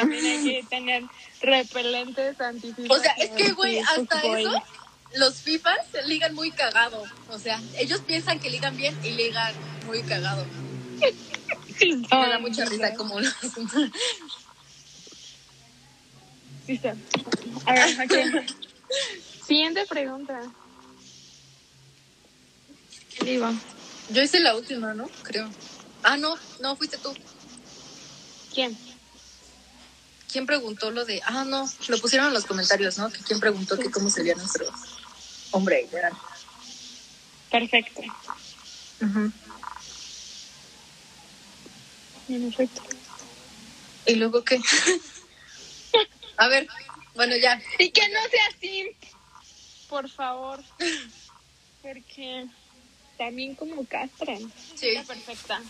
C: También hay que tener repelentes antififas.
A: O sea, es que, güey, hasta eso, los FIFAs ligan muy cagado. O sea, ellos piensan que ligan bien y ligan muy cagado. Me da mucha risa como los...
C: A ver, ok. Siguiente pregunta.
A: Yo hice la última, ¿no? Creo. Ah, no, no, fuiste tú.
C: ¿Quién?
A: ¿Quién preguntó lo de...? Ah, no, lo pusieron en los comentarios, ¿no? Que ¿Quién preguntó que cómo sería nuestro hombre ideal?
C: Perfecto. Perfecto.
A: ¿Y luego qué? A ver, bueno, ya.
C: Y que no sea así. Por favor. Porque también como castran.
A: Sí.
C: Está perfecta.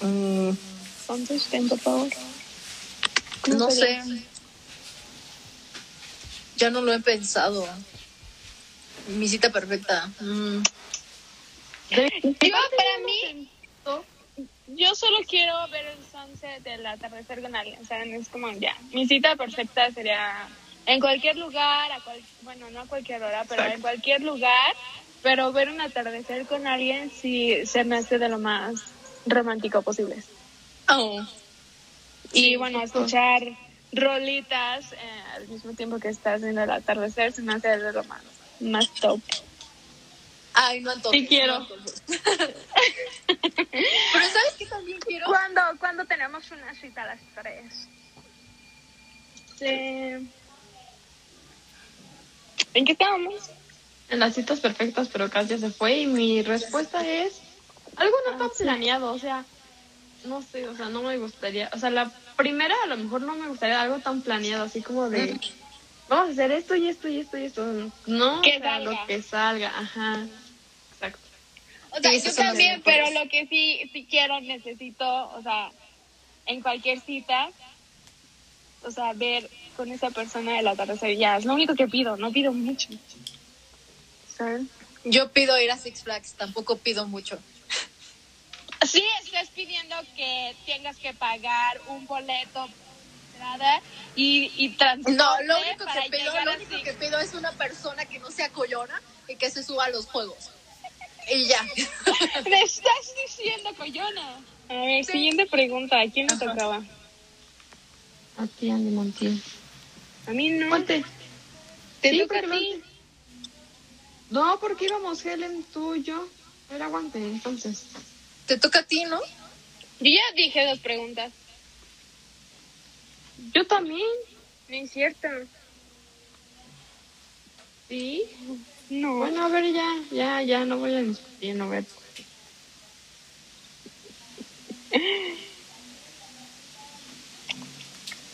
A: Mm,
C: Contesten, por favor.
A: no sé. Ya no lo he pensado. Mi cita perfecta. Mm,
C: Yo, para mí, yo solo quiero ver el sunset, el atardecer con alguien. ¿saben? Es como ya. Mi cita perfecta sería en cualquier lugar, a cual, bueno, no a cualquier hora, pero en cualquier lugar. Pero ver un atardecer con alguien sí se me hace de lo más romántico posible.
A: oh,
C: Y bueno, escuchar rolitas eh, al mismo tiempo que estás viendo el atardecer se me hace de lo más, más top.
A: Ay, no antojes.
C: Sí quiero.
A: no. Pero ¿sabes qué también quiero?
C: ¿Cuándo, ¿Cuándo tenemos una cita a las tres? Sí. ¿En qué estábamos?
E: En las citas perfectas, pero casi ya se fue. Y mi respuesta es algo no tan planeado. O sea, no sé, o sea, no me gustaría. O sea, la primera a lo mejor no me gustaría algo tan planeado, así como de. Vamos a hacer esto y esto y esto y esto. No,
C: Que
E: o sea,
C: salga.
E: lo que salga. Ajá. Exacto.
C: O sea,
A: Sí,
C: yo también, pero
A: mejores.
C: lo que sí, sí quiero, necesito, o sea, en cualquier cita, o sea, ver con esa persona el atardecer, ya, es lo único que pido, no pido mucho. ¿Saben?
A: Yo pido ir a Six Flags, tampoco pido mucho.
C: Sí, estás pidiendo que tengas que pagar un boleto entrada y, y transporte
A: No, lo único
C: para
A: que pido,
C: llegar
A: lo
C: a
A: único que pido es una persona que no sea collona y que se suba a los juegos. Y ya.
C: Me estás diciendo, coyona. A ver, siguiente pregunta. ¿A quién me tocaba?
E: A ti, Andy Montiel.
C: A mí no.
E: Ponte.
C: Te
E: Sí,
C: toca a ti.
E: No, porque íbamos Helen, tú y yo. Era aguante, entonces.
A: Te toca a ti, ¿no?
C: Yo ya dije dos preguntas.
E: Yo también.
C: No es cierto.
E: Sí.
C: No.
E: Bueno, a ver, ya, ya, ya, no voy a discutir, no voy a discutir.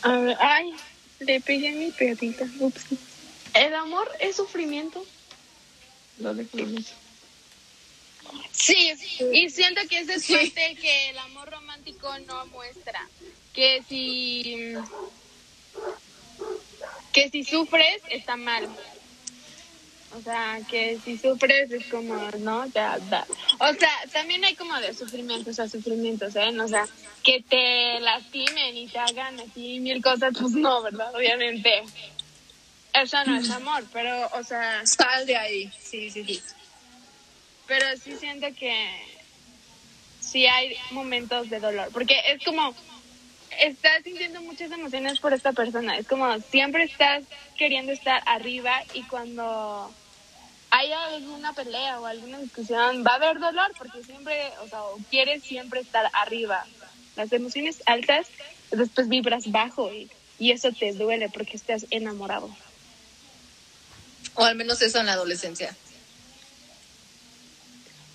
C: A ver, ay, le pegué a mi perrita. Ups.
E: ¿El amor es sufrimiento? Lo en eso.
C: Sí, y siento que ese es parte que el amor romántico no muestra. Que si que si sufres está mal. O sea, que si sufres es como, no, ya, da. O sea, también hay como de sufrimientos a sufrimientos, ¿eh? O sea, que te lastimen y te hagan así mil cosas, pues no, ¿verdad? Obviamente. Eso no es amor, pero, o sea,
A: Sal de ahí. Sí, sí, sí.
C: Pero sí siento que sí hay momentos de dolor, porque es como estás sintiendo muchas emociones por esta persona, es como siempre estás queriendo estar arriba y cuando hay alguna pelea o alguna discusión va a haber dolor porque siempre, o sea, quieres siempre estar arriba. Las emociones altas, después vibras bajo y, y eso te duele porque estás enamorado.
A: O al menos eso en la adolescencia.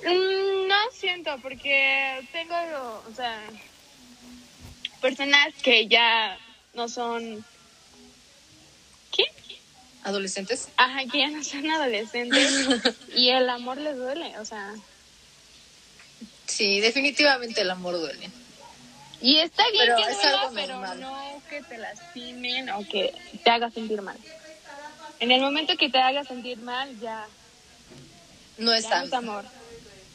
C: Mm, No siento, porque tengo, o sea, personas que ya no son, ¿qué?
A: ¿Adolescentes?
C: Ajá, que ya no son adolescentes y el amor les duele, o sea,
A: Sí, definitivamente el amor duele.
C: y está bien
A: Pero
C: que
A: es
C: duela,
A: algo
C: pero
A: normal.
C: no que te lastimen o que te haga sentir mal. En el momento que te haga sentir mal, ya,
A: No
C: ya
A: es
C: no es amor.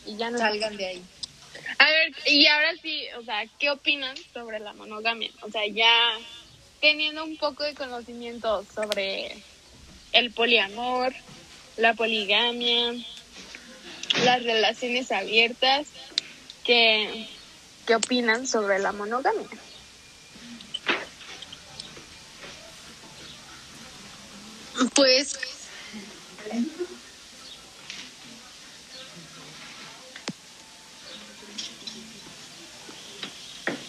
C: Y ya no
A: Salgan de ahí.
C: A ver, y ahora sí, o sea, ¿qué opinan sobre la monogamia? O sea, ya teniendo un poco de conocimiento sobre el poliamor, la poligamia, las relaciones abiertas, ¿qué, qué opinan sobre la monogamia?
A: Pues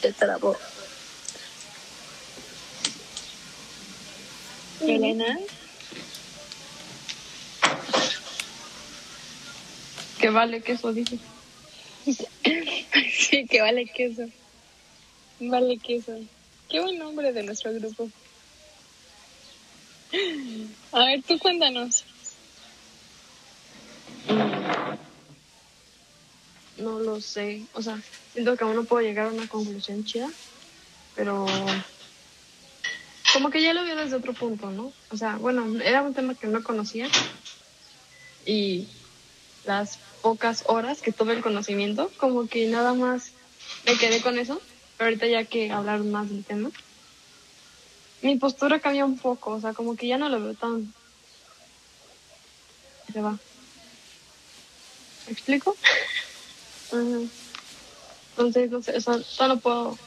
A: te trabó.
C: Elena.
E: Que vale que eso dice.
C: Sí, que vale queso. Vale queso. Qué buen nombre de nuestro grupo. A ver, tú cuéntanos.
E: No lo sé. O sea, siento que aún no puedo llegar a una conclusión chida. Pero. Como que ya lo veo desde otro punto, ¿no? O sea, bueno, era un tema que no conocía. Y las pocas horas que tuve el conocimiento, como que nada más me quedé con eso. Pero ahorita ya que hablar más del tema, mi postura cambia un poco. O sea, como que ya no lo veo tan. Se va. ¿Me explico? Ajá. Entonces, no sé, o sea, no puedo.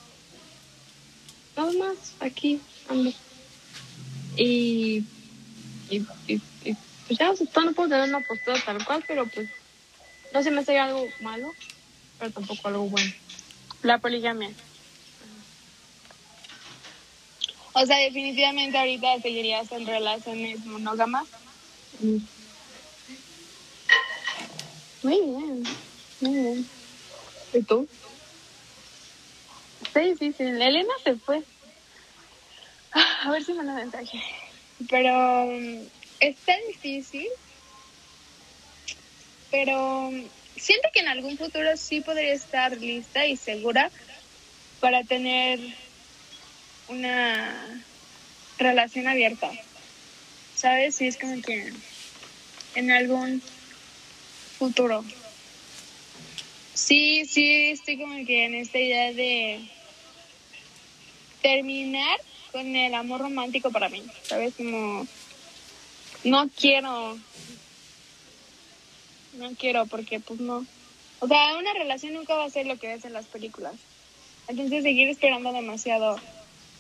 E: Nada más, aquí ando. Y. Y, y, y, pues ya, o sea, no puedo tener una postura tal cual, pero pues. No se me hace algo malo, pero tampoco algo bueno.
C: La poligamia. O sea, definitivamente ahorita seguirías en relaciones monógamas.
E: Mm.
C: Muy bien, muy bien.
E: ¿Y tú?
C: Está difícil. Elena se fue. Ah, A ver si me da mensaje. Pero mm, está difícil. Pero mm, siento que en algún futuro sí podría estar lista y segura para tener una relación abierta. ¿Sabes? Si es como que en algún futuro. Sí, sí, estoy como que en esta idea de terminar con el amor romántico para mí, ¿sabes? Como no quiero, no quiero porque pues no. O sea, una relación nunca va a ser lo que ves en las películas. Entonces seguir esperando demasiado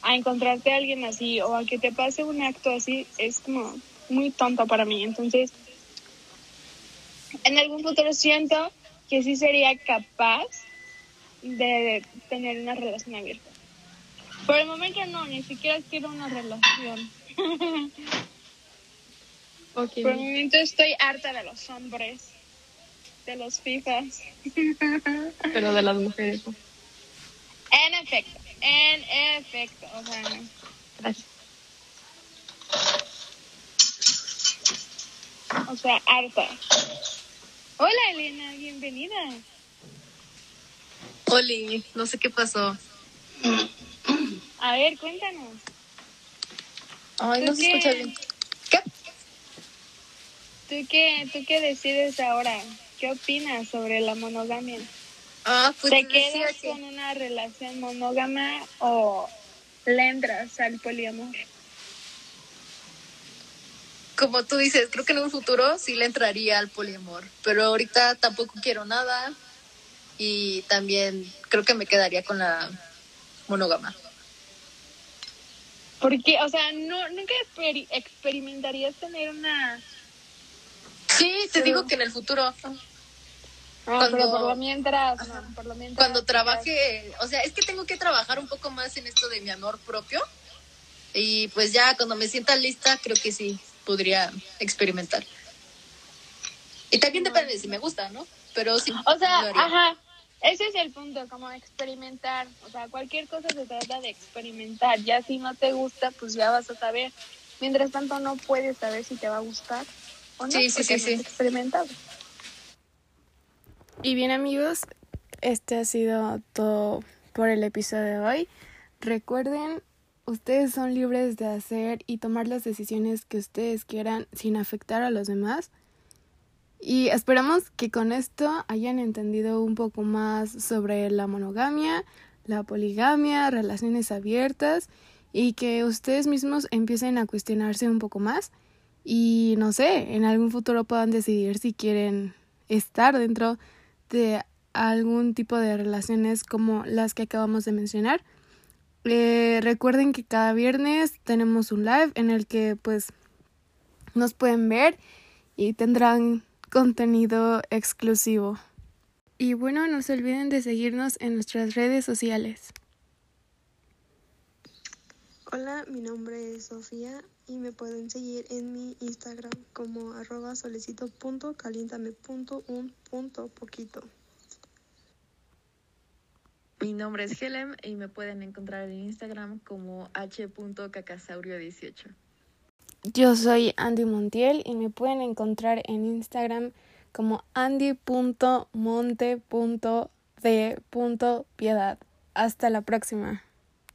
C: a encontrarte a alguien así o a que te pase un acto así es como muy tonto para mí. Entonces, en algún futuro siento que sí sería capaz de tener una relación abierta. Por el momento no, ni siquiera quiero una relación. Por el momento estoy harta de los hombres, de los fifas.
E: Pero de las mujeres.
C: En efecto, en efecto. O sea,
E: Gracias.
C: o sea, harta. Hola Elena, bienvenida.
A: Oli, no sé qué pasó.
C: A ver, cuéntanos.
A: Ay, no
C: ¿Tú
A: se
C: qué?
A: escucha bien. ¿Qué?
C: ¿Tú qué, ¿Tú qué decides ahora? ¿Qué opinas sobre la monogamia?
A: Ah, pues
C: ¿Te
A: decía
C: quedas
A: que-
C: con una relación monógama o le entras al poliamor?
A: Como tú dices, creo que en un futuro sí le entraría al poliamor, pero ahorita tampoco quiero nada y también creo que me quedaría con la monógama.
C: Porque, o sea, no, nunca experi- experimentarías tener una...
A: Sí, te
C: Pero-
A: digo que en el futuro,
C: No,
A: Cuando-
C: pero por lo mientras, no, por lo mientras.
A: cuando trabaje, o sea, es que tengo que trabajar un poco más en esto de mi amor propio y pues ya cuando me sienta lista creo que sí podría experimentar. Y también depende de si me gusta, ¿no? Pero sí.
C: O sea, ajá, ese es el punto, como experimentar. O sea, cualquier cosa se trata de experimentar. Ya si no te gusta, pues ya vas a saber. Mientras tanto, no puedes saber si te va a gustar o no.
A: Sí, sí,
C: porque
A: sí,
C: no has
A: sí.
C: experimentado.
B: Y bien amigos, este ha sido todo por el episodio de hoy. Recuerden, ustedes son libres de hacer y tomar las decisiones que ustedes quieran sin afectar a los demás. Y esperamos que con esto hayan entendido un poco más sobre la monogamia, la poligamia, relaciones abiertas y que ustedes mismos empiecen a cuestionarse un poco más y no sé, en algún futuro puedan decidir si quieren estar dentro de algún tipo de relaciones como las que acabamos de mencionar. Eh, recuerden que cada viernes tenemos un live en el que pues nos pueden ver y tendrán contenido exclusivo. Y bueno, no se olviden de seguirnos en nuestras redes sociales.
H: Hola, mi nombre es Sofía y me pueden seguir en mi Instagram como arroba solicito.calientame.un.poquito.
I: Mi nombre es Helem y me pueden encontrar en Instagram como h.cacasaurio18.
B: Yo soy Andy Montiel y me pueden encontrar en Instagram como andy.monte.de.piedad. Hasta la próxima.